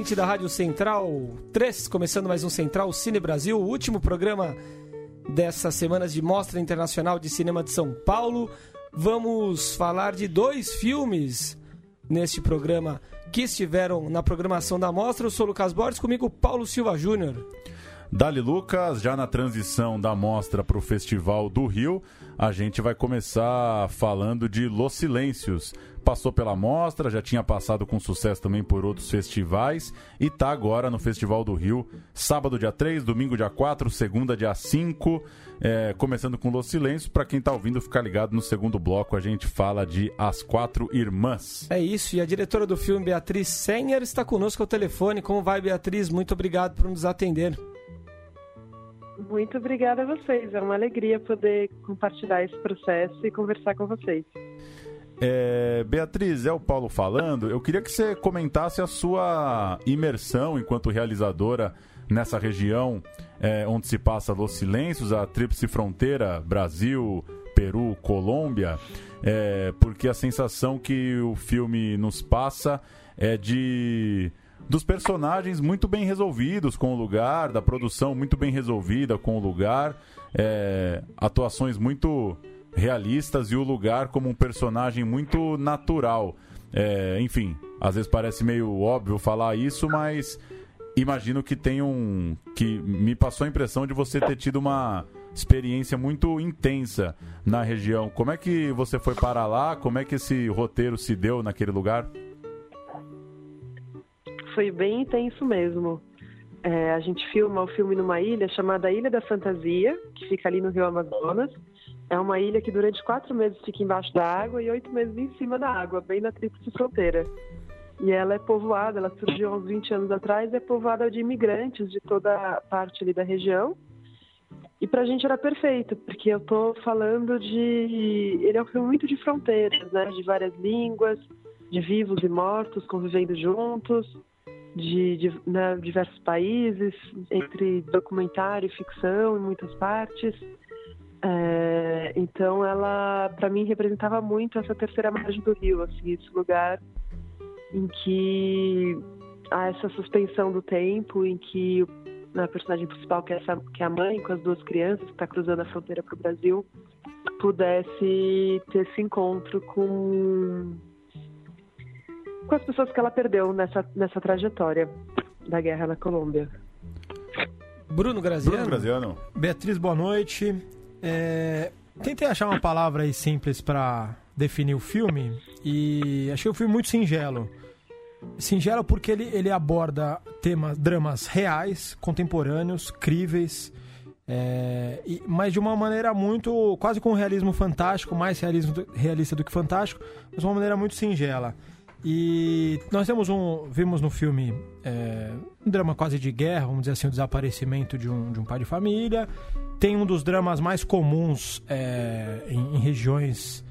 Ouvinte da Rádio Central 3, começando mais um Central Cine Brasil, o último programa dessas semanas de Mostra Internacional de Cinema de São Paulo. Vamos falar de dois filmes neste programa que estiveram na programação da mostra. Eu sou Lucas Borges, comigo Paulo Silva Júnior. Dali Lucas, já na transição da mostra para o Festival do Rio, a gente vai começar falando de Los Silêncios, passou pela mostra, já tinha passado com sucesso também por outros festivais e está agora no Festival do Rio, sábado dia 3, domingo dia 4, segunda dia 5, é, começando com Los Silêncios. Para quem está ouvindo, ficar ligado no segundo bloco, a gente fala de As Quatro Irmãs. É isso, e a diretora do filme, Beatriz Senher, está conosco ao telefone. Como vai, Beatriz? Muito obrigado por nos atender. Muito obrigada a vocês. É uma alegria poder compartilhar esse processo e conversar com vocês. É, Beatriz, é o Paulo falando. Eu queria que você comentasse a sua imersão enquanto realizadora nessa região é, onde se passa Los Silêncios, a tríplice fronteira Brasil, Peru, Colômbia, é, porque a sensação que o filme nos passa é de dos personagens muito bem resolvidos com o lugar, da produção muito bem resolvida com o lugar, é, atuações muito realistas e o lugar como um personagem muito natural. É, enfim, às vezes parece meio óbvio falar isso, mas imagino que tem um. que me passou a impressão de você ter tido uma experiência muito intensa na região. Como é que você foi para lá? Como é que esse roteiro se deu naquele lugar? Foi bem intenso mesmo. É, a gente filma o filme numa ilha chamada Ilha da Fantasia, que fica ali no Rio Amazonas. É uma ilha que durante quatro meses fica embaixo da água e oito meses em cima da água, bem na tríplice fronteira. E ela é povoada, ela surgiu há uns 20 anos atrás, é povoada de imigrantes de toda a parte ali da região. E pra gente era perfeito, porque eu tô falando de. Ele é um filme muito de fronteiras, né? De várias línguas, de vivos e mortos convivendo juntos, de, de né, diversos países, entre documentário e ficção em muitas partes. É, então ela, para mim, representava muito essa terceira margem do rio, assim, esse lugar em que há essa suspensão do tempo, em que a personagem principal, que é, essa, que é a mãe com as duas crianças que está cruzando a fronteira para o Brasil, pudesse ter esse encontro com com as pessoas que ela perdeu nessa, nessa trajetória da guerra na Colômbia. Bruno Graziano. Bruno Graziano. Beatriz, boa noite. É, tentei achar uma palavra aí simples para definir o filme e achei o filme muito singelo. Singelo porque ele, ele aborda temas, dramas reais, contemporâneos, críveis, é, e, mas de uma maneira muito, quase com realismo fantástico, mais realismo, realista do que fantástico, mas de uma maneira muito singela. E nós temos um, vimos no filme é, um drama quase de guerra, vamos dizer assim, o desaparecimento de um, de um pai de família. Tem um dos dramas mais comuns é, em, em, regiões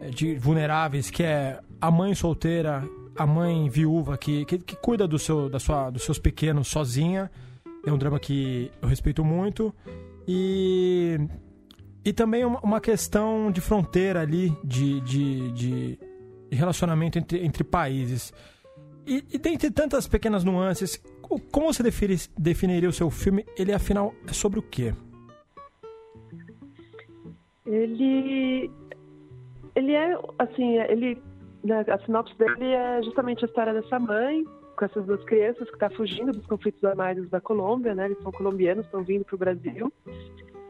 é, de, vulneráveis, que é a mãe solteira, a mãe viúva que, que, que cuida do seu, da sua, dos seus pequenos sozinha. É um drama que eu respeito muito. E, e também uma, uma questão de fronteira ali, de, de, de relacionamento entre, entre países. E, e dentre tantas pequenas nuances, como você definiria o seu filme? Ele, afinal, é sobre o quê? Ele, ele é, assim, ele, né, a sinopse dele é justamente a história dessa mãe com essas duas crianças que está fugindo dos conflitos armados da Colômbia, né? Eles são colombianos, estão vindo para o Brasil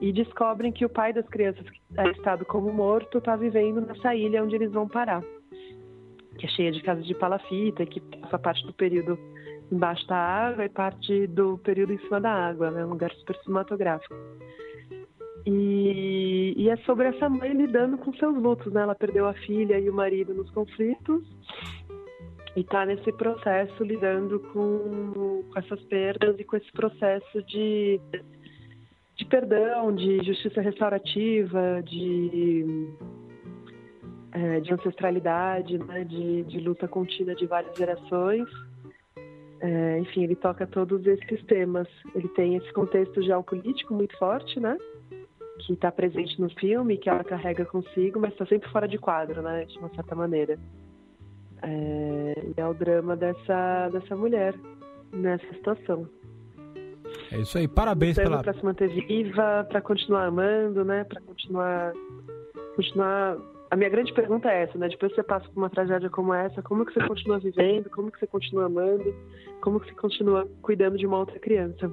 e descobrem que o pai das crianças que é estado como morto está vivendo nessa ilha onde eles vão parar que é cheia de casas de palafita, que passa parte do período embaixo da água e parte do período em cima da água, né? um lugar super cinematográfico. E, e, é sobre essa mãe lidando com seus lutos, né? Ela perdeu a filha e o marido nos conflitos e está nesse processo lidando com, com, essas perdas e com esse processo de, de perdão, de justiça restaurativa, de, é, de ancestralidade, né? de, de luta contínua de várias gerações. É, enfim, ele toca todos esses temas. Ele tem esse contexto geopolítico muito forte, né? Que está presente no filme, que ela carrega consigo, mas está sempre fora de quadro, né? De uma certa maneira. É, e é o drama dessa, dessa mulher nessa situação. É isso aí, parabéns pela... Para se manter viva, para continuar amando, né? Para continuar, continuar a minha grande pergunta é essa, né? Depois que você passa por uma tragédia como essa, como que você continua vivendo? Como que você continua amando? Como que você continua cuidando de uma outra criança?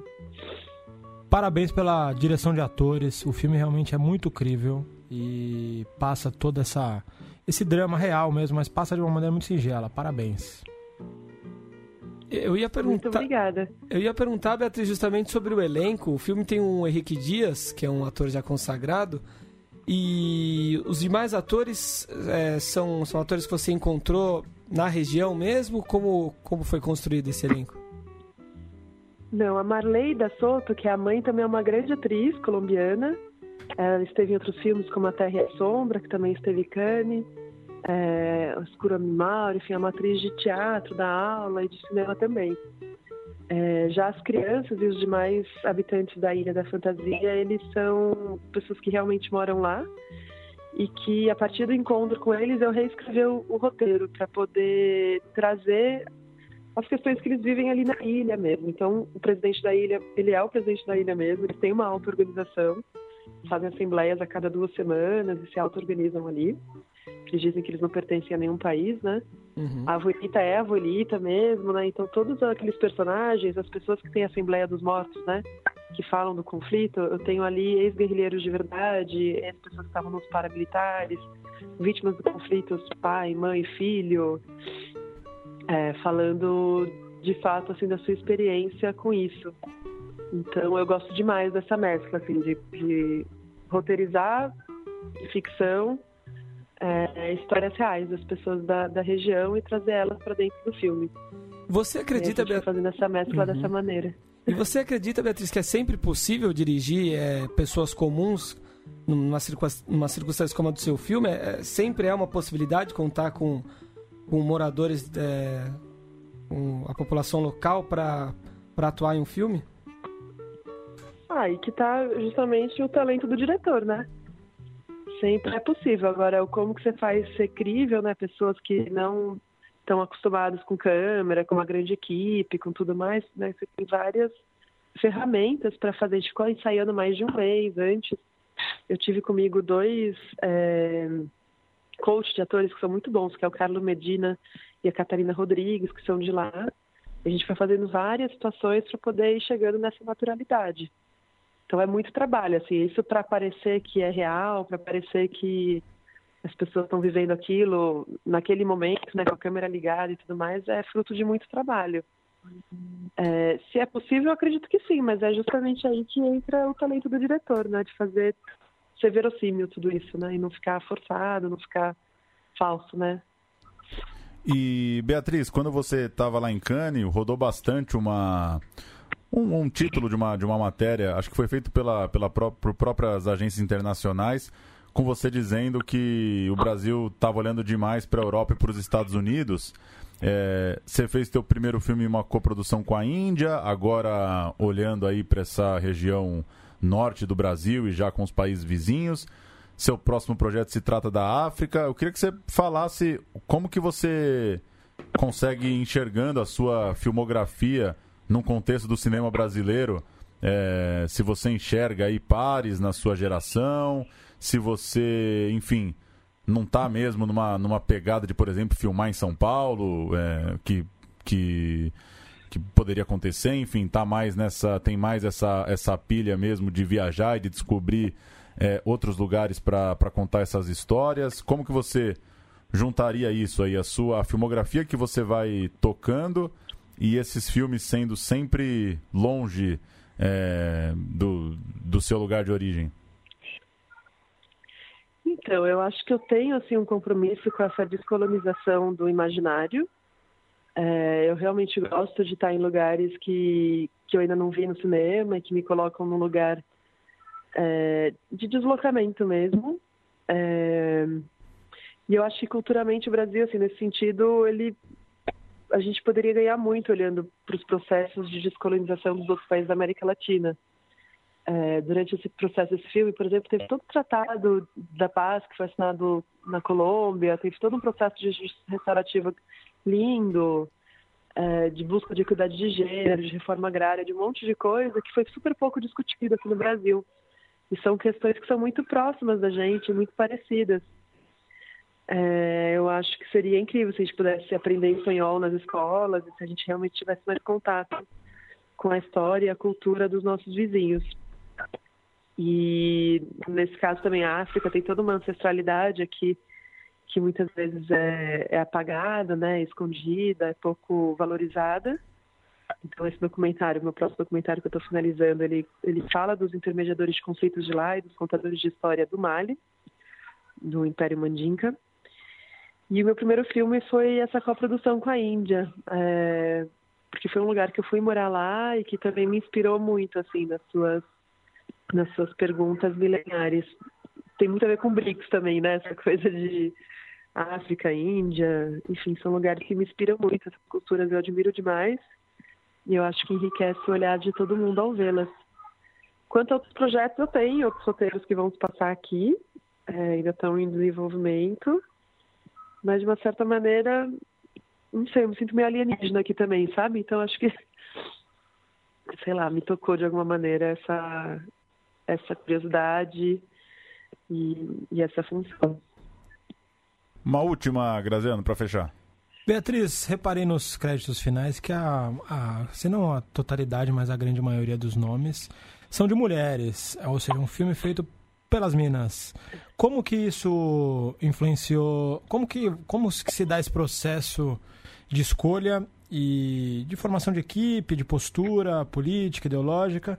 Parabéns pela direção de atores. O filme realmente é muito crível e passa toda essa esse drama real mesmo, mas passa de uma maneira muito singela. Parabéns. Eu ia perguntar. Muito obrigada. Eu ia perguntar, Beatriz, justamente sobre o elenco. O filme tem um Henrique Dias, que é um ator já consagrado. E os demais atores é, são, são atores que você encontrou na região mesmo? Como, como foi construído esse elenco? Não, a Marley da Soto, que é a mãe, também é uma grande atriz colombiana. Ela esteve em outros filmes como A Terra e a Sombra, que também esteve em Cannes, é, Escuro Animal, enfim, é uma atriz de teatro, da aula e de cinema também. É, já as crianças e os demais habitantes da Ilha da Fantasia, eles são pessoas que realmente moram lá e que a partir do encontro com eles eu reescrevi o, o roteiro para poder trazer as questões que eles vivem ali na ilha mesmo. Então, o presidente da ilha, ele é o presidente da ilha mesmo, eles têm uma auto-organização, fazem assembleias a cada duas semanas e se auto-organizam ali que dizem que eles não pertencem a nenhum país, né? Uhum. A abuelita é a abuelita mesmo, né? Então todos aqueles personagens, as pessoas que têm a Assembleia dos Mortos, né? Que falam do conflito, eu tenho ali ex-guerrilheiros de verdade, ex-pessoas que estavam nos paramilitares, vítimas do conflito, pai, mãe, filho, é, falando de fato assim da sua experiência com isso. Então eu gosto demais dessa mescla assim de, de roteirizar ficção é, histórias reais das pessoas da, da região e trazer elas para dentro do filme. Você acredita, Beatriz? fazendo essa mescla uhum. dessa maneira. E você acredita, Beatriz, que é sempre possível dirigir é, pessoas comuns numa, numa circunstância como a do seu filme? É, sempre é uma possibilidade contar com, com moradores, é, com a população local para atuar em um filme? Ah, e que tá justamente o talento do diretor, né? sempre é possível. Agora, como que você faz ser crível, né? Pessoas que não estão acostumadas com câmera, com uma grande equipe, com tudo mais, né? Você tem várias ferramentas para fazer. A gente ficou ensaiando mais de um mês antes. Eu tive comigo dois é, coaches de atores que são muito bons, que é o Carlos Medina e a Catarina Rodrigues, que são de lá. A gente foi fazendo várias situações para poder ir chegando nessa naturalidade. Então é muito trabalho, assim, isso para parecer que é real, para parecer que as pessoas estão vivendo aquilo naquele momento, né, com a câmera ligada e tudo mais, é fruto de muito trabalho. É, se é possível, eu acredito que sim, mas é justamente aí que entra o talento do diretor, né, de fazer ser verossímil tudo isso, né, e não ficar forçado, não ficar falso, né. E Beatriz, quando você estava lá em Cannes, rodou bastante uma um, um, título de uma, de uma matéria, acho que foi feito pela, pela pró por próprias agências internacionais, com você dizendo que o Brasil estava olhando demais para a Europa e para os Estados Unidos. É, você fez seu primeiro filme em uma coprodução com a Índia, agora olhando aí para essa região norte do Brasil e já com os países vizinhos. Seu próximo projeto se trata da África. Eu queria que você falasse como que você consegue enxergando a sua filmografia num contexto do cinema brasileiro, é, se você enxerga aí pares na sua geração, se você, enfim, não está mesmo numa, numa pegada de, por exemplo, filmar em São Paulo, é, que, que, que poderia acontecer, enfim, tá mais nessa, tem mais essa, essa pilha mesmo de viajar e de descobrir é, outros lugares para contar essas histórias. Como que você juntaria isso aí, a sua a filmografia que você vai tocando e esses filmes sendo sempre longe é, do, do seu lugar de origem? Então, eu acho que eu tenho assim um compromisso com essa descolonização do imaginário. É, eu realmente gosto de estar em lugares que, que eu ainda não vi no cinema e que me colocam num lugar é, de deslocamento mesmo. É, e eu acho que culturalmente o Brasil, assim, nesse sentido, ele a gente poderia ganhar muito olhando para os processos de descolonização dos outros países da América Latina. É, durante esse processo desse filme, por exemplo, teve todo o tratado da paz que foi assinado na Colômbia, teve todo um processo de justiça restaurativa lindo, é, de busca de equidade de gênero, de reforma agrária, de um monte de coisa que foi super pouco discutido aqui no Brasil. E são questões que são muito próximas da gente, muito parecidas. É, eu acho que seria incrível se a gente pudesse aprender espanhol nas escolas e se a gente realmente tivesse mais contato com a história e a cultura dos nossos vizinhos. E nesse caso também a África tem toda uma ancestralidade aqui que muitas vezes é, é apagada, né, escondida, é pouco valorizada. Então esse documentário, meu próximo documentário que eu estou finalizando, ele ele fala dos intermediadores de conflitos de lá e dos contadores de história do Mali, do Império Mandinka. E o meu primeiro filme foi essa coprodução com a Índia, é, porque foi um lugar que eu fui morar lá e que também me inspirou muito assim nas suas nas suas perguntas milenares. Tem muito a ver com BRICS também, né? Essa coisa de África, Índia, enfim, são lugares que me inspiram muito. Essas culturas eu admiro demais e eu acho que enriquece o olhar de todo mundo ao vê-las. Quanto a outros projetos, eu tenho outros roteiros que vão passar aqui, é, ainda estão em desenvolvimento, mas de uma certa maneira, não sei, eu me sinto meio alienígena aqui também, sabe? Então acho que, sei lá, me tocou de alguma maneira essa, essa curiosidade e, e essa função. Uma última, Graziano, para fechar. Beatriz, reparei nos créditos finais que a, a, se não a totalidade, mas a grande maioria dos nomes são de mulheres, ou seja, um filme feito pelas minas. Como que isso influenciou? Como que como se dá esse processo de escolha e de formação de equipe, de postura política, ideológica?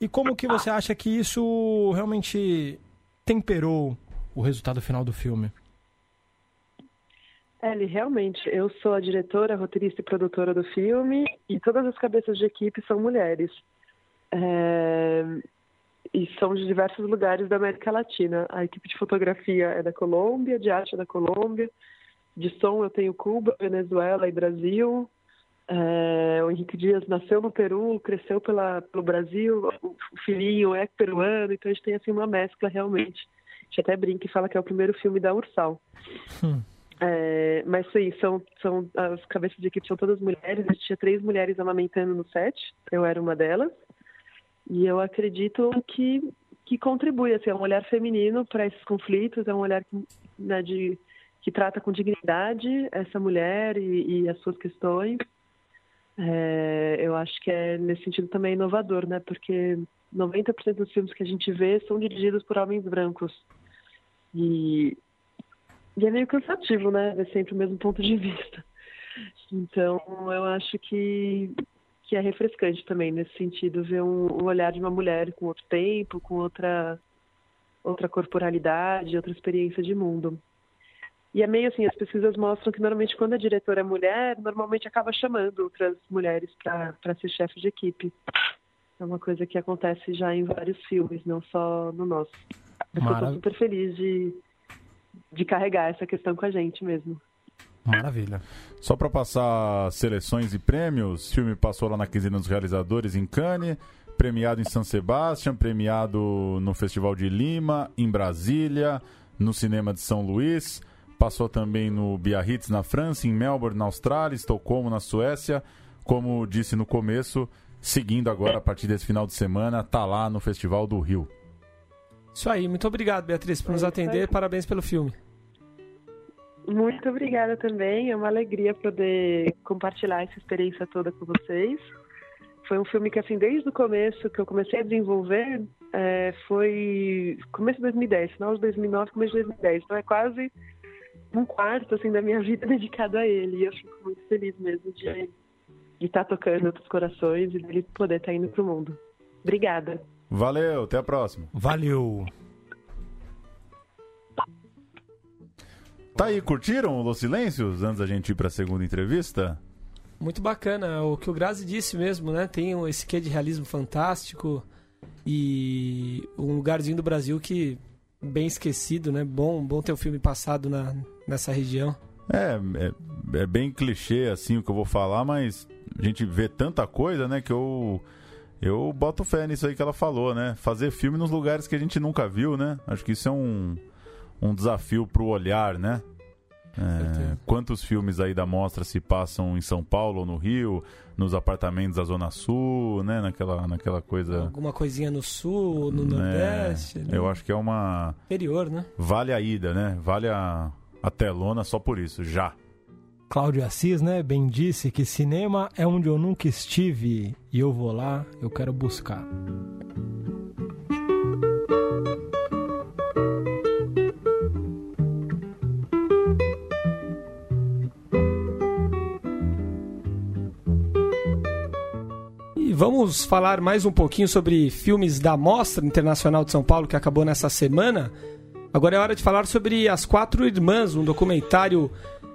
E como que você acha que isso realmente temperou o resultado final do filme? Ellie, realmente, eu sou a diretora, roteirista e produtora do filme e todas as cabeças de equipe são mulheres. É... E são de diversos lugares da América Latina. A equipe de fotografia é da Colômbia, de arte é da Colômbia, de som eu tenho Cuba, Venezuela e Brasil. É... O Henrique Dias nasceu no Peru, cresceu pela, pelo Brasil, o filhinho é peruano, então a gente tem assim uma mescla realmente. A gente até brinca e fala que é o primeiro filme da Ursal. Hum. É, mas sim, são, são as cabeças de equipe são todas mulheres. Gente tinha três mulheres amamentando no set, eu era uma delas. E eu acredito que que contribui, assim, é um olhar feminino para esses conflitos, é um olhar que, né, de, que trata com dignidade essa mulher e, e as suas questões. É, eu acho que é nesse sentido também inovador, né? Porque 90% dos filmes que a gente vê são dirigidos por homens brancos. E e é meio cansativo, né? Ver sempre o mesmo ponto de vista. Então, eu acho que, que é refrescante também, nesse sentido, ver um, um olhar de uma mulher com outro tempo, com outra, outra corporalidade, outra experiência de mundo. E é meio assim, as pesquisas mostram que normalmente quando a diretora é mulher, normalmente acaba chamando outras mulheres para ser chefe de equipe. É uma coisa que acontece já em vários filmes, não só no nosso. Eu estou super feliz de, de carregar essa questão com a gente mesmo. Maravilha. Só para passar seleções e prêmios, o filme passou lá na quinzena dos realizadores em Cannes, premiado em São Sebastião, premiado no Festival de Lima, em Brasília, no Cinema de São Luís, passou também no Biarritz na França, em Melbourne na Austrália, Estocolmo na Suécia, como disse no começo, seguindo agora a partir desse final de semana, tá lá no Festival do Rio. Isso aí, muito obrigado, Beatriz, por nos atender. Parabéns pelo filme. Muito obrigada também. É uma alegria poder compartilhar essa experiência toda com vocês. Foi um filme que, assim, desde o começo que eu comecei a desenvolver, é, foi começo de 2010, final de 2009, começo de 2010. Então é quase um quarto, assim, da minha vida dedicado a ele. E eu fico muito feliz mesmo de, estar tocando outros corações e dele poder estar indo para o mundo. Obrigada. Valeu, até a próxima. Valeu. Tá aí, curtiram o Los Silêncios antes da gente ir para a segunda entrevista? Muito bacana, o que o Grazi disse mesmo, né? Tem esse quê de realismo fantástico e um lugarzinho do Brasil que bem esquecido, né? Bom, bom ter o um filme passado na, nessa região. É, é, é, bem clichê assim o que eu vou falar, mas a gente vê tanta coisa, né, que eu eu boto fé nisso aí que ela falou, né? Fazer filme nos lugares que a gente nunca viu, né? Acho que isso é um, um desafio pro olhar, né? É, quantos filmes aí da mostra se passam em São Paulo ou no Rio, nos apartamentos da Zona Sul, né? Naquela, naquela coisa. Alguma coisinha no sul, no é, Nordeste. Né? Eu acho que é uma. Interior, né? Vale a ida, né? Vale a, a telona só por isso, já. Cláudio Assis, né, bem disse que cinema é onde eu nunca estive e eu vou lá, eu quero buscar. vamos falar mais um pouquinho sobre filmes da Mostra Internacional de São Paulo que acabou nessa semana. Agora é hora de falar sobre As Quatro Irmãs, um documentário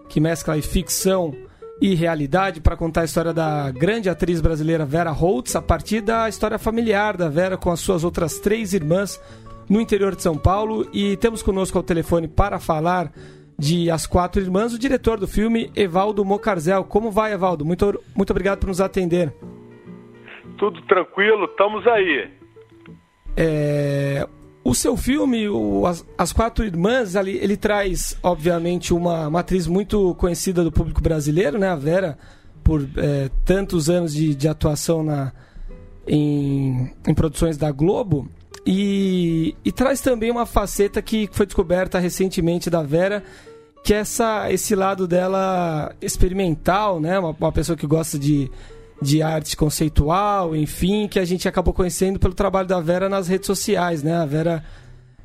que mescla ficção e realidade para contar a história da grande atriz brasileira Vera Holtz a partir da história familiar da Vera com as suas outras três irmãs no interior de São Paulo. E temos conosco ao telefone para falar de As Quatro Irmãs o diretor do filme, Evaldo Mocarzel. Como vai, Evaldo? Muito, muito obrigado por nos atender tudo tranquilo, estamos aí. É, o seu filme, o, as, as, Quatro Irmãs, ele, ele traz, obviamente, uma matriz muito conhecida do público brasileiro, né? A Vera, por é, tantos anos de, de atuação na, em, em, produções da Globo. E, e, traz também uma faceta que foi descoberta recentemente da Vera, que é essa, esse lado dela experimental, né? Uma, uma pessoa que gosta de de arte conceitual, enfim, que a gente acabou conhecendo pelo trabalho da Vera nas redes sociais, né? A Vera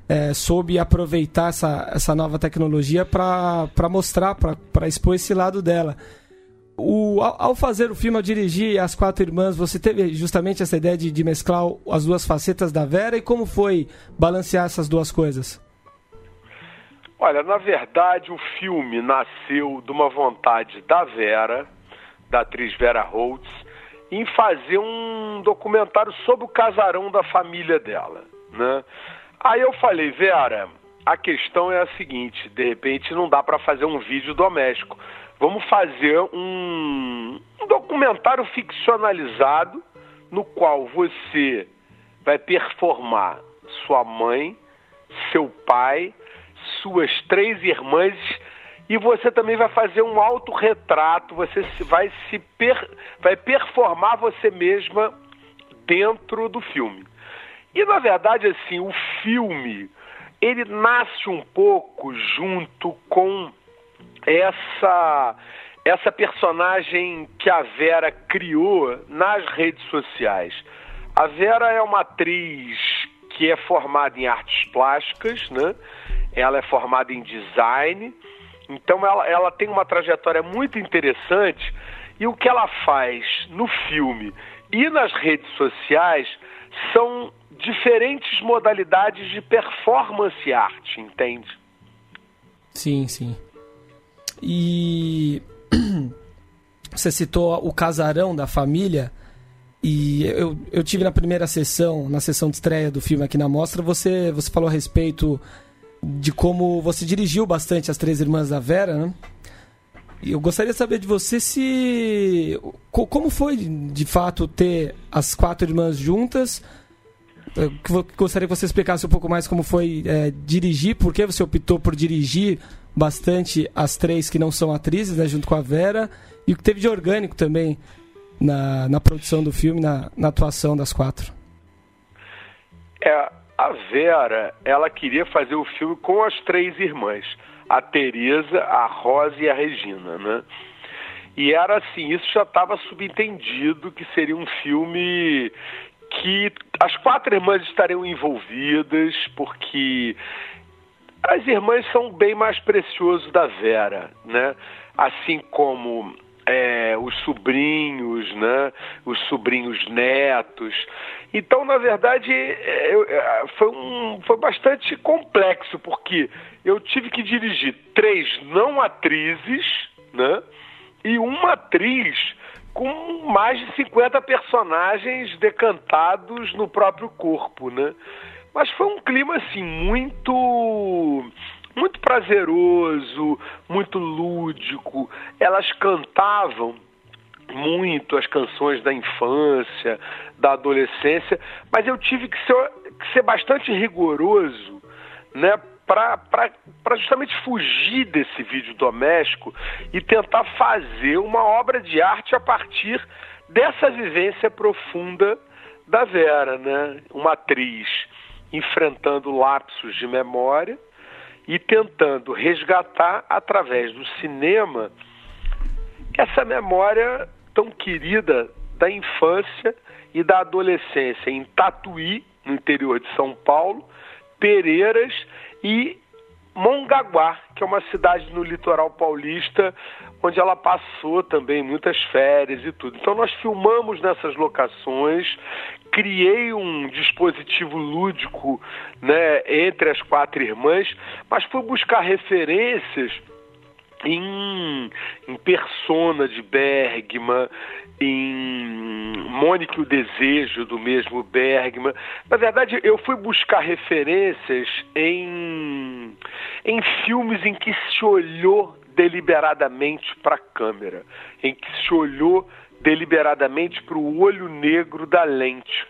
é, soube aproveitar essa, essa nova tecnologia para mostrar, para expor esse lado dela. O, ao, ao, fazer o filme, ao dirigir As Quatro Irmãs, você teve justamente essa ideia de, de mesclar as duas facetas da Vera e como foi balancear essas duas coisas? Olha, na verdade, o filme nasceu de uma vontade da Vera, da atriz Vera Holtz, em fazer um documentário sobre o casarão da família dela, né? Aí eu falei, Vera, a questão é a seguinte, de repente não dá para fazer um vídeo doméstico. Vamos fazer um, um documentário ficcionalizado no qual você vai performar sua mãe, seu pai, suas três irmãs e você também vai fazer um autorretrato, você vai se per, vai performar você mesma dentro do filme. E na verdade assim, o filme ele nasce um pouco junto com essa essa personagem que a Vera criou nas redes sociais. A Vera é uma atriz que é formada em artes plásticas, né? Ela é formada em design então ela, ela tem uma trajetória muito interessante e o que ela faz no filme e nas redes sociais são diferentes modalidades de performance arte, entende? Sim, sim. E você citou o casarão da família. E eu, eu tive na primeira sessão, na sessão de estreia do filme aqui na mostra, você, você falou a respeito de como você dirigiu bastante as Três Irmãs da Vera, né? E eu gostaria de saber de você se. Como foi, de fato, ter as quatro irmãs juntas? Eu gostaria que você explicasse um pouco mais como foi é, dirigir, por que você optou por dirigir bastante as três que não são atrizes, né, junto com a Vera, e o que teve de orgânico também na, na produção do filme, na, na atuação das quatro. É, a Vera, ela queria fazer o filme com as três irmãs, a Teresa, a Rosa e a Regina, né? E era assim, isso já estava subentendido que seria um filme que as quatro irmãs estariam envolvidas, porque as irmãs são bem mais preciosos da Vera, né? Assim como é, os sobrinhos, né? Os sobrinhos netos. Então, na verdade, é, é, foi, um, foi bastante complexo, porque eu tive que dirigir três não atrizes, né? E uma atriz com mais de 50 personagens decantados no próprio corpo, né? Mas foi um clima assim muito muito prazeroso, muito lúdico. Elas cantavam muito as canções da infância, da adolescência, mas eu tive que ser, que ser bastante rigoroso, né, para justamente fugir desse vídeo doméstico e tentar fazer uma obra de arte a partir dessa vivência profunda da Vera, né? Uma atriz enfrentando lapsos de memória e tentando resgatar através do cinema essa memória tão querida da infância e da adolescência em Tatuí, no interior de São Paulo, Pereiras e Mongaguá, que é uma cidade no litoral paulista, onde ela passou também muitas férias e tudo. Então nós filmamos nessas locações, criei um dispositivo lúdico né, entre as quatro irmãs, mas fui buscar referências em, em Persona de Bergman, em Mônica o Desejo, do mesmo Bergman. Na verdade, eu fui buscar referências em, em filmes em que se olhou deliberadamente para a câmera, em que se olhou deliberadamente para o olho negro da lente.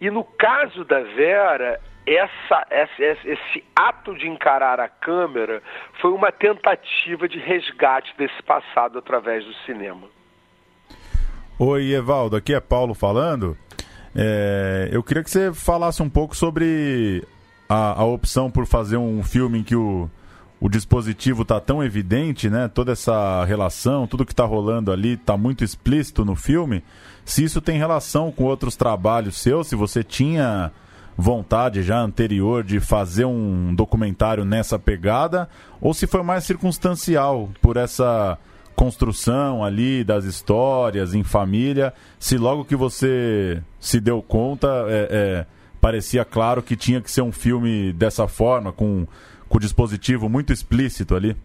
E no caso da Vera, essa, essa, esse ato de encarar a câmera foi uma tentativa de resgate desse passado através do cinema. Oi, Evaldo, aqui é Paulo falando. É, eu queria que você falasse um pouco sobre a, a opção por fazer um filme em que o, o dispositivo está tão evidente, né? Toda essa relação, tudo que está rolando ali está muito explícito no filme. Se isso tem relação com outros trabalhos seus, se você tinha vontade já anterior de fazer um documentário nessa pegada, ou se foi mais circunstancial por essa construção ali das histórias em família, se logo que você se deu conta, é, é, parecia claro que tinha que ser um filme dessa forma, com, com o dispositivo muito explícito ali?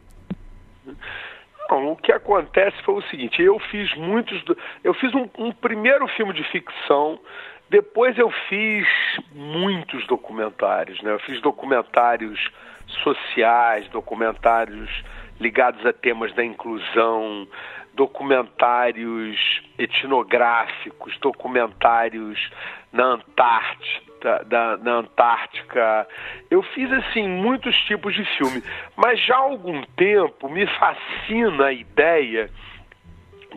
Não, o que acontece foi o seguinte, eu fiz muitos. Eu fiz um, um primeiro filme de ficção depois eu fiz muitos documentários, né? Eu fiz documentários sociais, documentários ligados a temas da inclusão, documentários etnográficos, documentários na Antártida, da, na Antártica. Eu fiz assim muitos tipos de filme, mas já há algum tempo me fascina a ideia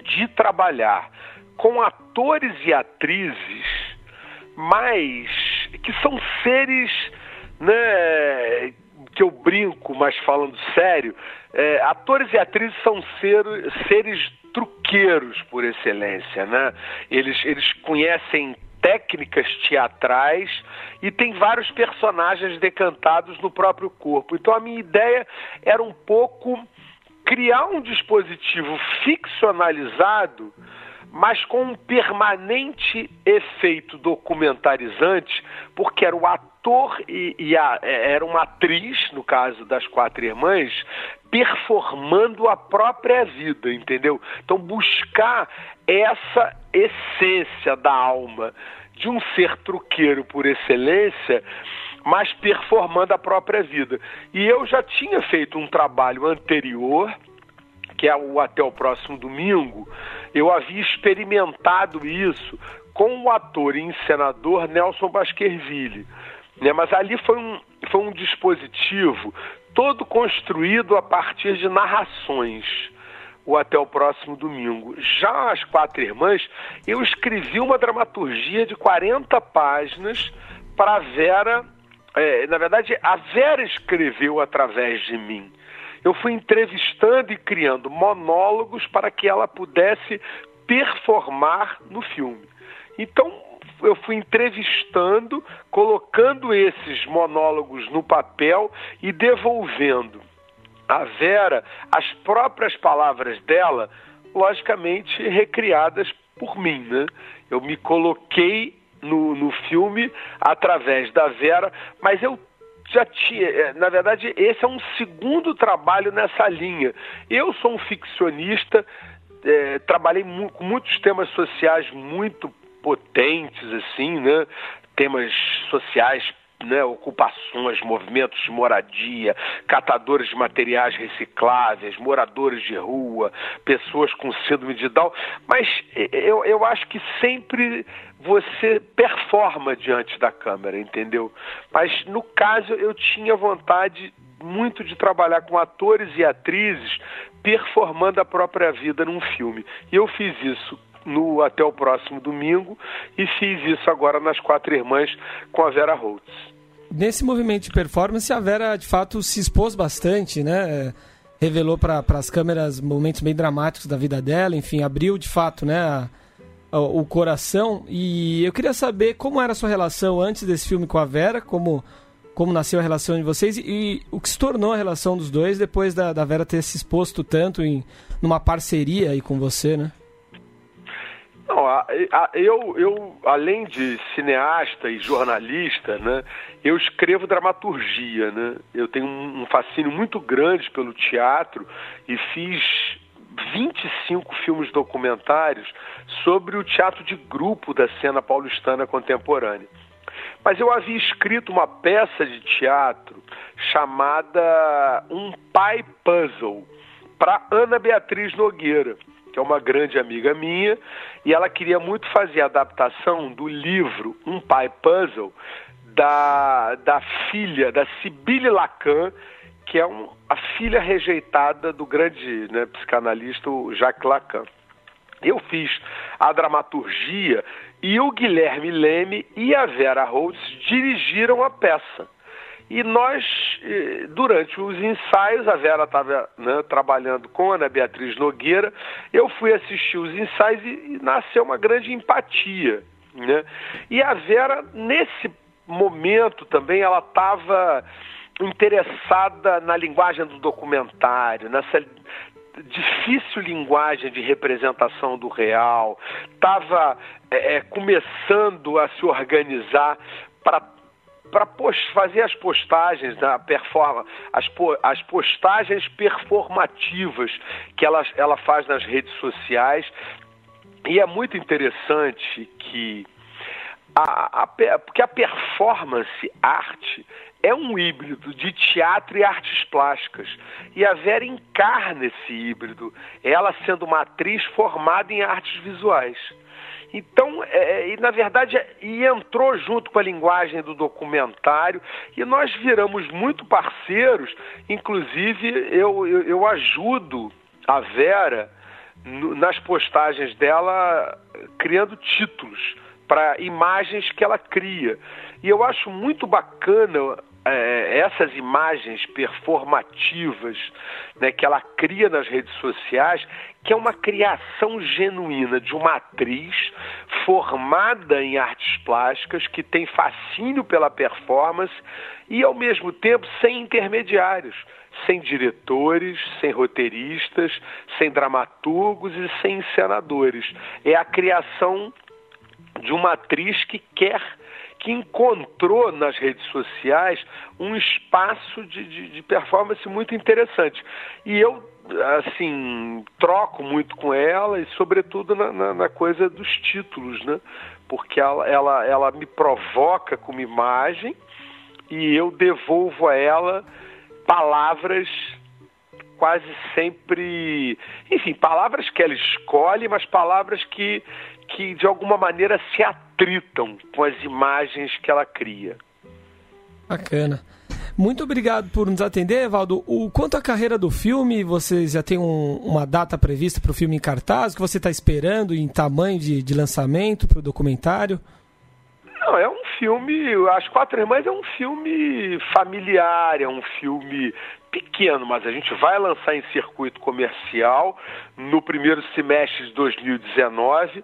de trabalhar com atores e atrizes mas que são seres, né, que eu brinco, mas falando sério, é, atores e atrizes são ser, seres truqueiros por excelência, né? Eles, eles conhecem técnicas teatrais e tem vários personagens decantados no próprio corpo. Então a minha ideia era um pouco criar um dispositivo ficcionalizado mas com um permanente efeito documentarizante, porque era o ator e, e a, é, era uma atriz, no caso das quatro irmãs, performando a própria vida, entendeu? Então, buscar essa essência da alma de um ser truqueiro por excelência, mas performando a própria vida. E eu já tinha feito um trabalho anterior que é o Até o Próximo Domingo, eu havia experimentado isso com o ator e encenador Nelson Baskerville. Né? Mas ali foi um, foi um dispositivo todo construído a partir de narrações o Até o Próximo Domingo. Já as Quatro Irmãs, eu escrevi uma dramaturgia de 40 páginas para Vera. É, na verdade, a Vera escreveu através de mim eu fui entrevistando e criando monólogos para que ela pudesse performar no filme. Então, eu fui entrevistando, colocando esses monólogos no papel e devolvendo a Vera as próprias palavras dela, logicamente recriadas por mim, né? Eu me coloquei no, no filme através da Vera, mas eu já tinha, é, na verdade, esse é um segundo trabalho nessa linha. Eu sou um ficcionista, é, trabalhei com muitos temas sociais muito potentes, assim, né? Temas sociais né, ocupações, movimentos de moradia, catadores de materiais recicláveis, moradores de rua, pessoas com síndrome de Down, mas eu, eu acho que sempre você performa diante da câmera, entendeu? Mas no caso eu tinha vontade muito de trabalhar com atores e atrizes performando a própria vida num filme. E eu fiz isso no até o próximo domingo e fiz isso agora nas Quatro Irmãs com a Vera Holtz. Nesse movimento de performance, a Vera de fato se expôs bastante, né? Revelou para as câmeras momentos bem dramáticos da vida dela, enfim, abriu de fato, né? A, a, o coração. E eu queria saber como era a sua relação antes desse filme com a Vera, como como nasceu a relação de vocês e, e, o que se tornou a relação dos dois depois da, da Vera ter se exposto tanto em numa parceria aí com você, né? Eu, eu, além de cineasta e jornalista, né, eu escrevo dramaturgia. Né? Eu tenho um, um fascínio muito grande pelo teatro e fiz 25 filmes documentários sobre o teatro de grupo da cena paulistana contemporânea. Mas eu havia escrito uma peça de teatro chamada Um Pai Puzzle para Ana Beatriz Nogueira que é uma grande amiga minha, e ela queria muito fazer a adaptação do livro Um Pai Puzzle da, da filha, da Sibyle Lacan, que é um, a filha rejeitada do grande né, psicanalista Jacques Lacan. Eu fiz a dramaturgia e o Guilherme Leme e a Vera Holtz dirigiram a peça. E nós, eh, durante os ensaios, a Vera estava né, trabalhando com a Ana Beatriz Nogueira, eu fui assistir os ensaios e, e nasceu uma grande empatia. Né? E a Vera, nesse momento também, ela estava interessada na linguagem do documentário, nessa difícil linguagem de representação do real, estava é, começando a se organizar para para fazer as postagens da performance, as, as postagens performativas que ela, ela faz nas redes sociais. E é muito interessante que a, a, porque a performance arte é um híbrido de teatro e artes plásticas. E a Vera encarna esse híbrido, ela sendo uma atriz formada em artes visuais. Então, é, e na verdade, e entrou junto com a linguagem do documentário e nós viramos muito parceiros. Inclusive, eu, eu, eu ajudo a Vera nas postagens dela criando títulos para imagens que ela cria. E eu acho muito bacana é, essas imagens performativas né, que ela cria nas redes sociais, que é uma criação genuína de uma atriz formada em artes plásticas, que tem fascínio pela performance e, ao mesmo tempo, sem intermediários, sem diretores, sem roteiristas, sem dramaturgos e sem encenadores. É a criação de uma atriz que quer que encontrou nas redes sociais um espaço de, de, de, performance muito interessante. E eu, assim, troco muito com ela e, sobretudo, na, na, na coisa dos títulos, né? Porque ela, ela, ela me provoca com imagem e eu devolvo a ela palavras quase sempre, enfim, palavras que ela escolhe, mas palavras que, que de alguma maneira se atritam com as imagens que ela cria. Bacana. Muito obrigado por nos atender, Evaldo. O, quanto à carreira do filme, você já tem um, uma data prevista para o filme em cartaz? O que você está esperando em tamanho de, de lançamento para o documentário? Não, é um filme. As Quatro Irmãs é um filme familiar, é um filme pequeno, mas a gente vai lançar em circuito comercial no primeiro semestre de 2019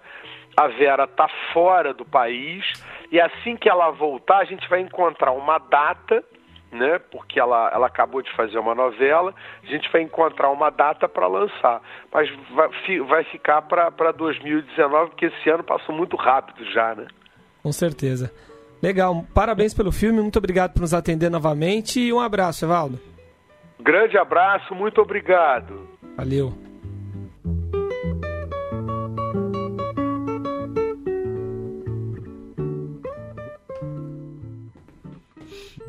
a Vera está fora do país e assim que ela voltar, a gente vai encontrar uma data né? Porque ela, ela acabou de fazer uma novela, a gente vai encontrar uma data para lançar, mas vai, vai ficar para 2019, porque esse ano passou muito rápido já, né? Com certeza. Legal, parabéns pelo filme, muito obrigado por nos atender novamente e um abraço, Evaldo. Grande abraço, muito obrigado. Valeu.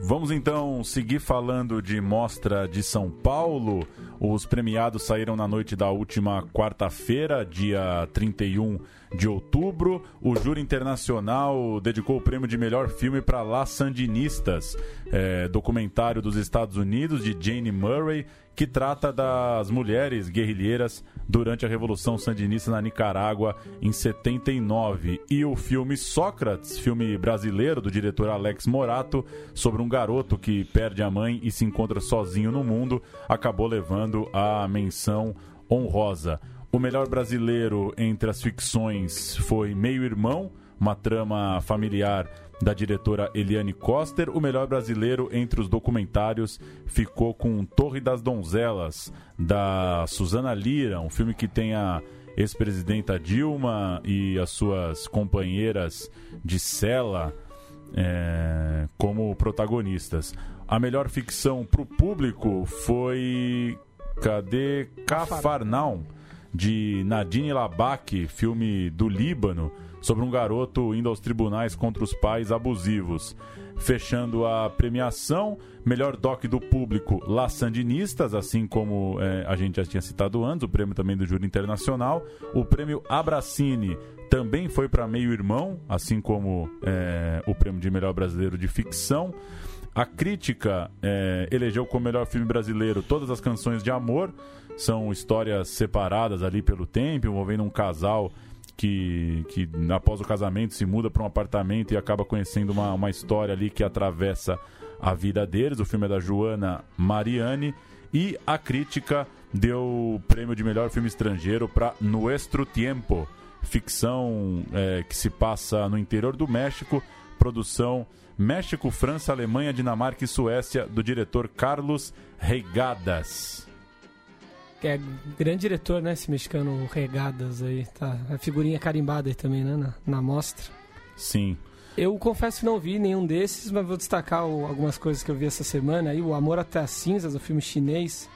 Vamos então seguir falando de Mostra de São Paulo. Os premiados saíram na noite da última quarta-feira, dia 31 de outubro. O júri internacional dedicou o prêmio de melhor filme para Las Sandinistas, é, documentário dos Estados Unidos de Jane Murray, que trata das mulheres guerrilheiras durante a Revolução Sandinista na Nicarágua em 79. E o filme Sócrates, filme brasileiro do diretor Alex Morato, sobre um garoto que perde a mãe e se encontra sozinho no mundo, acabou levando a menção honrosa. O melhor brasileiro entre as ficções foi Meio Irmão, uma trama familiar da diretora Eliane Coster. O melhor brasileiro entre os documentários ficou com Torre das Donzelas, da Suzana Lira, um filme que tem a ex-presidenta Dilma e as suas companheiras de cela é, como protagonistas. A melhor ficção para o público foi. Cadê? Cafarnaum de Nadine Labak, filme do Líbano, sobre um garoto indo aos tribunais contra os pais abusivos. Fechando a premiação, melhor doc do público, La Sandinistas, assim como é, a gente já tinha citado antes, o prêmio também do Júri Internacional. O prêmio Abracine também foi para Meio Irmão, assim como é, o prêmio de melhor brasileiro de ficção. A crítica é, elegeu como melhor filme brasileiro todas as canções de amor são histórias separadas ali pelo tempo, envolvendo um casal que, que após o casamento se muda para um apartamento e acaba conhecendo uma, uma história ali que atravessa a vida deles. O filme é da Joana Mariani. E a crítica deu o prêmio de melhor filme estrangeiro para Nuestro Tiempo, ficção é, que se passa no interior do México, produção México, França, Alemanha, Dinamarca e Suécia, do diretor Carlos Reigadas é grande diretor, né? Esse mexicano Regadas aí. Tá. A figurinha carimbada aí também, né? Na, na mostra. Sim. Eu confesso que não vi nenhum desses, mas vou destacar o, algumas coisas que eu vi essa semana. Aí, o Amor até as Cinzas, o filme chinês.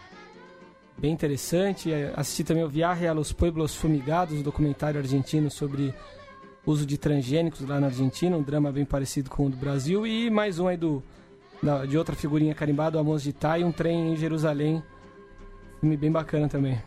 Bem interessante. É, assisti também o Viaje a los Pueblos Fumigados, o documentário argentino sobre uso de transgênicos lá na Argentina. Um drama bem parecido com o do Brasil. E mais um aí do, da, de outra figurinha carimbada, o Amos de Tai, um trem em Jerusalém Filme bem bacana também.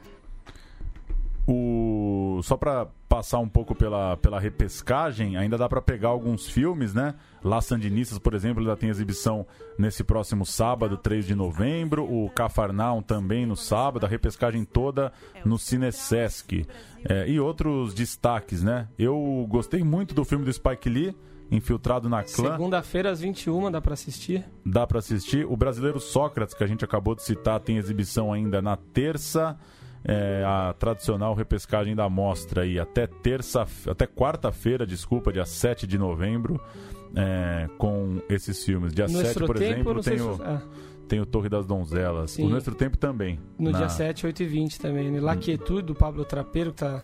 O... Só para passar um pouco pela, pela repescagem, ainda dá para pegar alguns filmes, né? Lá Sandinistas, por exemplo, já tem exibição nesse próximo sábado, 3 de novembro. O Cafarnaum também no sábado, a repescagem toda no Cinesesc. É, e outros destaques, né? Eu gostei muito do filme do Spike Lee, Infiltrado na Clã. Segunda-feira às 21 dá para assistir. Dá para assistir. O Brasileiro Sócrates, que a gente acabou de citar, tem exibição ainda na terça. É, a tradicional repescagem da mostra aí até terça, até quarta-feira, desculpa, dia 7 de novembro, é, com esses filmes. Dia no 7, por tempo, exemplo, tem o, se... é. tem o Torre das Donzelas. Sim. O Nuestro Tempo também. No na... dia 7, 8 e 20 também. Né? La Quietude, do Pablo Trapeiro, que tá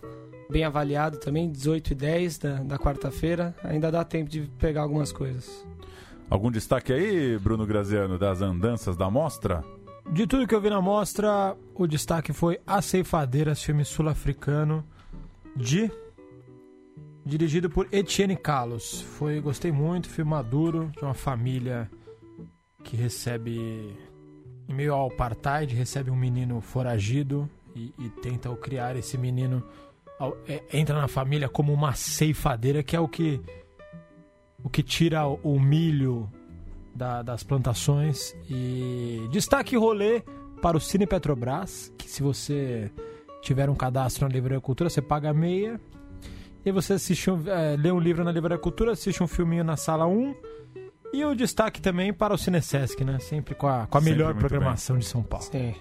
bem avaliado também, 18 e 10 da, da quarta-feira. Ainda dá tempo de pegar algumas coisas. Algum destaque aí, Bruno Graziano, das andanças da mostra? De tudo que eu vi na mostra, o destaque foi A Ceifadeira, filme sul-africano de dirigido por Etienne Carlos. Foi, gostei muito, filme maduro, de uma família que recebe em meio ao apartheid, recebe um menino foragido e, e tenta criar esse menino entra na família como uma ceifadeira, que é o que o que tira o milho da, das plantações. E destaque rolê para o Cine Petrobras, que se você tiver um cadastro na Livraria Cultura, você paga meia. E você assiste um, é, lê um livro na Livraria Cultura, assiste um filminho na sala 1. E o destaque também para o Cinesesc, né? Sempre com a, com a melhor programação bem. de São Paulo. Sim.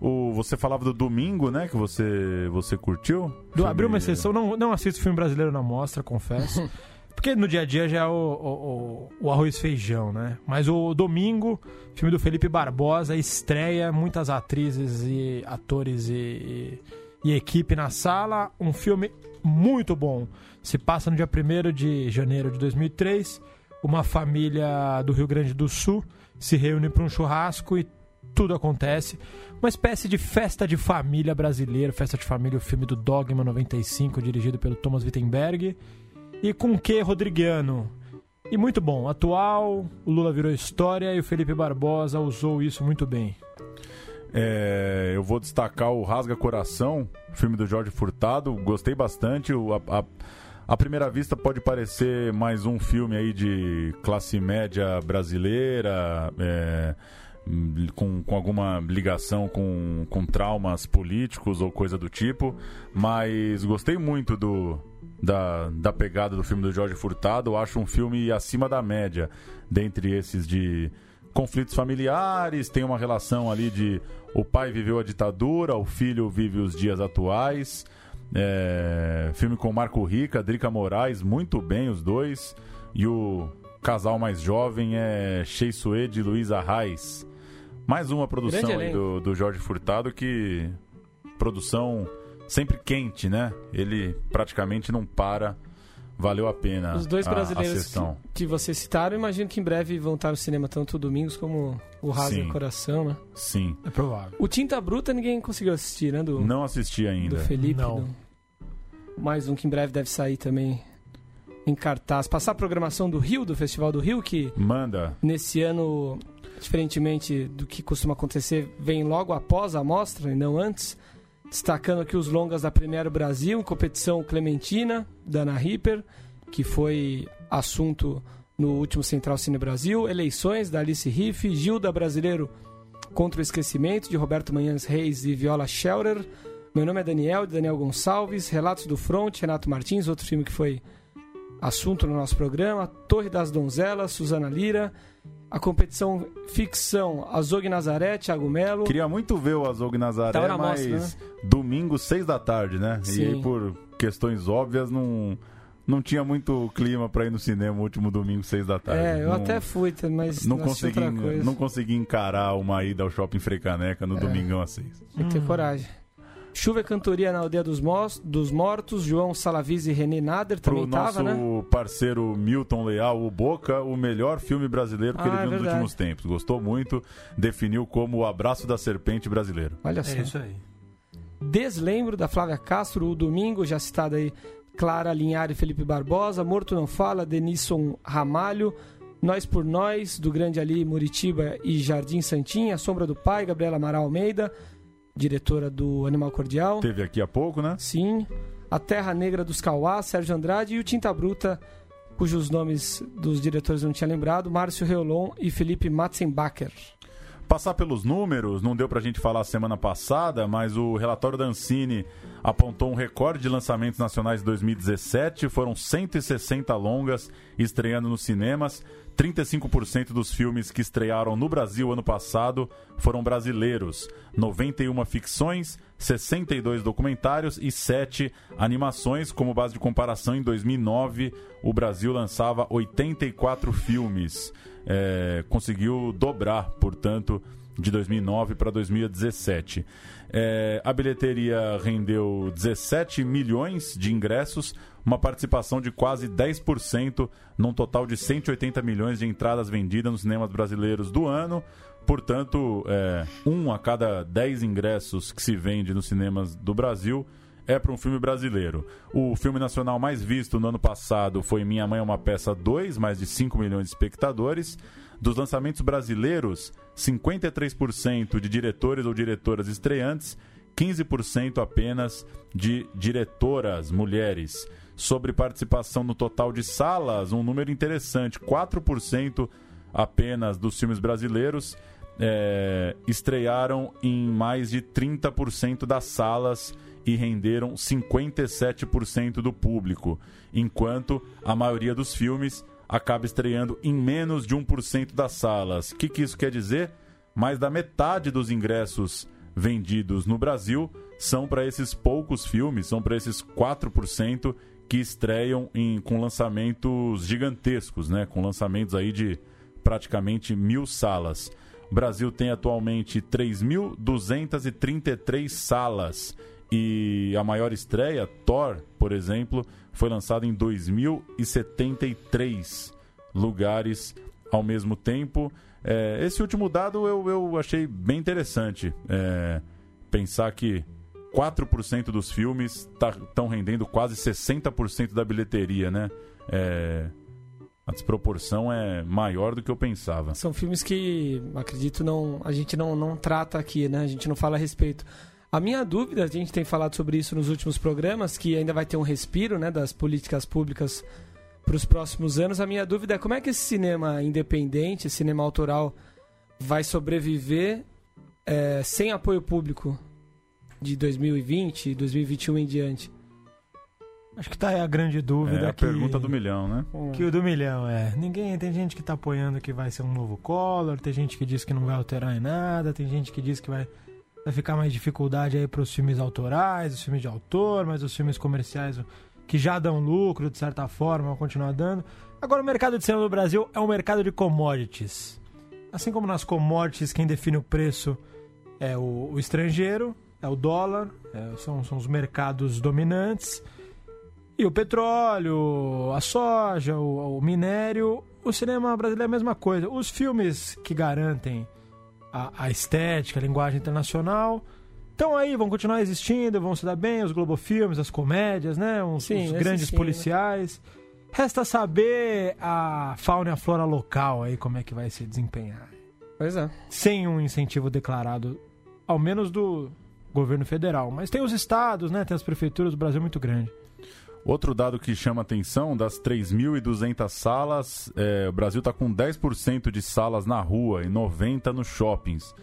O, você falava do domingo, né? Que você, você curtiu? Do, abriu uma exceção, não, não assisto filme brasileiro na mostra, confesso. Porque no dia a dia já é o, o, o arroz feijão, né? Mas o domingo, filme do Felipe Barbosa, estreia muitas atrizes e atores e, e, e equipe na sala. Um filme muito bom. Se passa no dia 1 de janeiro de 2003. Uma família do Rio Grande do Sul se reúne para um churrasco e tudo acontece. Uma espécie de festa de família brasileira, festa de família, o filme do Dogma 95, dirigido pelo Thomas Wittenberg. E com que Rodriguiano? E muito bom, atual, o Lula virou história e o Felipe Barbosa usou isso muito bem. É, eu vou destacar o Rasga Coração, filme do Jorge Furtado. Gostei bastante. A, a, a, primeira vista pode parecer mais um filme aí de classe média brasileira, é, com, com alguma ligação com, com traumas políticos ou coisa do tipo. Mas gostei muito do, da, da pegada do filme do Jorge Furtado. Acho um filme acima da média, dentre esses de conflitos familiares, tem uma relação ali de o pai viveu a ditadura, o filho vive os dias atuais. É, filme com Marco Rica, Drica Moraes, muito bem os dois. E o casal mais jovem é Shei Suede e Luiz Arraes. Mais uma produção do, do Jorge Furtado que. Produção sempre quente, né? Ele praticamente não para. Valeu a pena. Os dois a, brasileiros a que, que você citaram, imagino que em breve vão estar no cinema tanto o Domingos como o Rasga Coração, né? Sim. É provável. O Tinta Bruta ninguém conseguiu assistir, né? Do, não assisti ainda. Do Felipe. Não. Do... Mais um que em breve deve sair também em cartaz. Passar a programação do Rio, do Festival do Rio, que. Manda. Nesse ano, diferentemente do que costuma acontecer, vem logo após a mostra e não antes. Destacando aqui os longas da Premiere Brasil, em competição Clementina, da Ana Ripper, que foi assunto no último Central Cine Brasil, eleições da Alice Riff, Gilda Brasileiro contra o Esquecimento, de Roberto Manhães Reis e Viola Scherer. Meu nome é Daniel, de Daniel Gonçalves, Relatos do Front, Renato Martins, outro filme que foi assunto no nosso programa, Torre das Donzelas, Suzana Lira, a competição ficção Azog Nazaré, Thiago Melo. Queria muito ver o Azog Nazaré, na mas mostra, né? domingo, seis da tarde, né? Sim. E aí, por questões óbvias, não, não tinha muito clima para ir no cinema o último domingo, seis da tarde. É, eu não, até fui, mas não não assisti consegui, outra coisa. não consegui encarar uma ida ao shopping Frecaneca no domingão às seis. Tem que ter coragem. Chuva e Cantoria na Aldeia dos, Mos- dos Mortos, João Salavis e René Nader também nosso tava, né? parceiro Milton Leal, o Boca, o melhor filme brasileiro que Ah, ele é viu nos verdade. últimos tempos. Gostou muito, definiu como o abraço da serpente brasileiro. Olha só. É isso aí. Deslembro da Flávia Castro, o domingo, já citada aí Clara Linhari e Felipe Barbosa, Morto Não Fala, Denison Ramalho, Nós por Nós, do Grande Ali, Muritiba e Jardim Santinha, A Sombra do Pai, Gabriela Amaral Almeida, diretora do Animal Cordial. Teve aqui há pouco, né? Sim. A Terra Negra dos Cauás, Sérgio Andrade e o Tinta Bruta, cujos nomes dos diretores eu não tinha lembrado, Márcio Reolon e Felipe Matzenbacher. Passar pelos números, não deu pra gente falar semana passada, mas o relatório da Ancine apontou um recorde de lançamentos nacionais de 2017. Foram 160 longas estreando nos cinemas. 35% dos filmes que estrearam no Brasil ano passado foram brasileiros. 91 ficções, 62 documentários e 7 animações. Como base de comparação, em 2009 o Brasil lançava 84 filmes. É, conseguiu dobrar, portanto, de 2009 para 2017. É, a bilheteria rendeu 17 milhões de ingressos, uma participação de quase 10%, num total de 180 milhões de entradas vendidas nos cinemas brasileiros do ano. Portanto, é, um a cada 10 ingressos que se vende nos cinemas do Brasil é para um filme brasileiro. O filme nacional mais visto no ano passado foi Minha Mãe é uma Peça 2, mais de 5 milhões de espectadores. Dos lançamentos brasileiros, 53% de diretores ou diretoras estreantes, 15% apenas de diretoras mulheres. Sobre participação no total de salas, um número interessante: 4% apenas dos filmes brasileiros é, estrearam em mais de 30% das salas e renderam 57% do público, enquanto a maioria dos filmes acaba estreando em menos de 1% das salas. O que, que isso quer dizer? Mais da metade dos ingressos vendidos no Brasil são para esses poucos filmes, são para esses 4% que estreiam em, com lançamentos gigantescos, né? Com lançamentos aí de praticamente mil salas. O Brasil tem atualmente 3.233 salas. E a maior estreia, Thor, por exemplo, foi lançada em 2073 lugares ao mesmo tempo. É, esse último dado eu, eu achei bem interessante. É, pensar que 4% dos filmes estão tá, rendendo quase 60% da bilheteria, né? É, a desproporção é maior do que eu pensava. São filmes que, acredito, não a gente não, não trata aqui, né? A gente não fala a respeito. A minha dúvida, a gente tem falado sobre isso nos últimos programas, que ainda vai ter um respiro né, das políticas públicas para os próximos anos. A minha dúvida é como é que esse cinema independente, esse cinema autoral, vai sobreviver é, sem apoio público de 2020, 2021 em diante? Acho que tá aí a grande dúvida. É a que... pergunta do milhão, né? Que o do milhão, é. Ninguém. Tem gente que tá apoiando que vai ser um novo Collor, tem gente que diz que não vai alterar em nada, tem gente que diz que vai, vai ficar mais dificuldade aí pros filmes autorais, os filmes de autor, mas os filmes comerciais que já dão lucro, de certa forma, vão continuar dando. Agora, o mercado de cinema do Brasil é um mercado de commodities. Assim como nas commodities, quem define o preço é o, o estrangeiro, é o dólar, é, são, são os mercados dominantes. E o petróleo, a soja, o, o, minério, o cinema brasileiro é a mesma coisa. Os filmes que garantem a, a estética, a linguagem internacional, estão aí, vão continuar existindo, vão se dar bem, os globofilmes, as comédias, né? Uns, sim, os grandes sim, né? policiais. Resta saber a fauna e a flora local aí, como é que vai se desempenhar. Pois é. Sem um incentivo declarado, ao menos do, governo federal. Mas tem os estados, né? Tem as prefeituras, o Brasil é muito grande. Outro dado que chama atenção, das 3.200 salas, é, o Brasil está com 10% de salas na rua e 90% nos shoppings.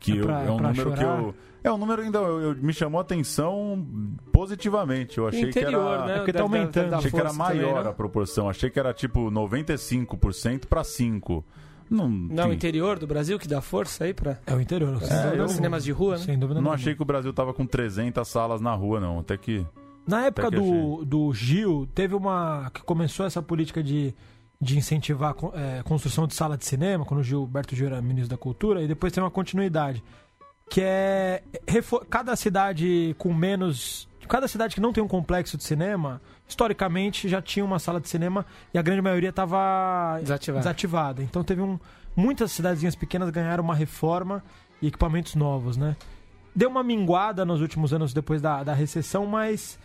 Que é, pra, eu, é um número chorar. que eu... É um número ainda eu, eu, me chamou a atenção positivamente. Eu achei Interior, que era. Né? É porque tá aumentando. Achei que era maior também, né? a proporção. Achei que era tipo 95% para 5%. Não, não o interior do Brasil que dá força aí para É o interior. É, eu, cinemas de rua, né? Sem dúvida Não achei que o Brasil tava com 300 salas na rua, não. Até que... Na época do, do Gil, teve uma... que começou essa política de, de incentivar a é, construção de sala de cinema, quando o Gilberto Gil era ministro da Cultura, e depois tem uma continuidade. Que é... Cada cidade com menos... Cada cidade que não tem um complexo de cinema historicamente já tinha uma sala de cinema e a grande maioria estava desativada. desativada. Então teve um. Muitas cidadezinhas pequenas ganharam uma reforma e equipamentos novos, né? Deu uma minguada nos últimos anos depois da, da recessão, mas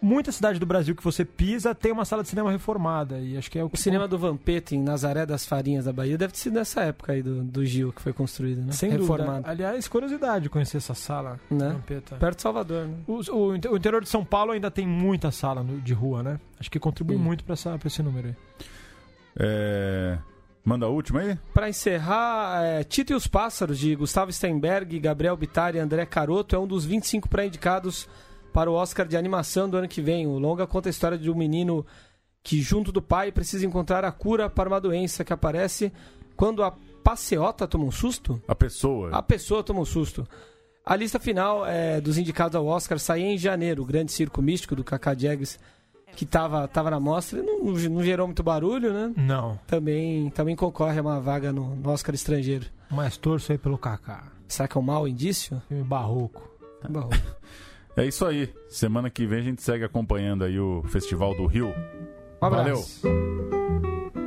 muita cidade do Brasil que você pisa tem uma sala de cinema reformada. E acho que é o, o cinema do Vampeta em Nazaré das Farinhas da Bahia deve ter sido nessa época aí do, do Gil que foi construído, né? Sem Reformado. dúvida. Aliás, curiosidade conhecer essa sala né? Vampeta. Perto de Salvador, né? O, o, o, interior de São Paulo ainda tem muita sala de rua, né? Acho que contribui Sim. muito para esse número aí. É... Manda a última aí? Para encerrar, é, Tito e os Pássaros, de Gustavo Steinberg, Gabriel Bittar e André Caroto, é um dos 25 pré-indicados para o Oscar de animação do ano que vem. O longa conta a história de um menino que, junto do pai, precisa encontrar a cura para uma doença que aparece quando a paciota toma um susto. A pessoa. A pessoa toma um susto. A lista final é, dos indicados ao Oscar sai em janeiro. O grande circo místico do Kaká Jags, que estava tava na mostra, não, não, gerou muito barulho, né? Não. Também, também concorre a uma vaga no, no Oscar estrangeiro. Mas torço aí pelo Kaká. Será que é um mau indício? Filme barroco. Barroco. É isso aí. Semana que vem a gente segue acompanhando aí o Festival do Rio. Um abraço. Valeu.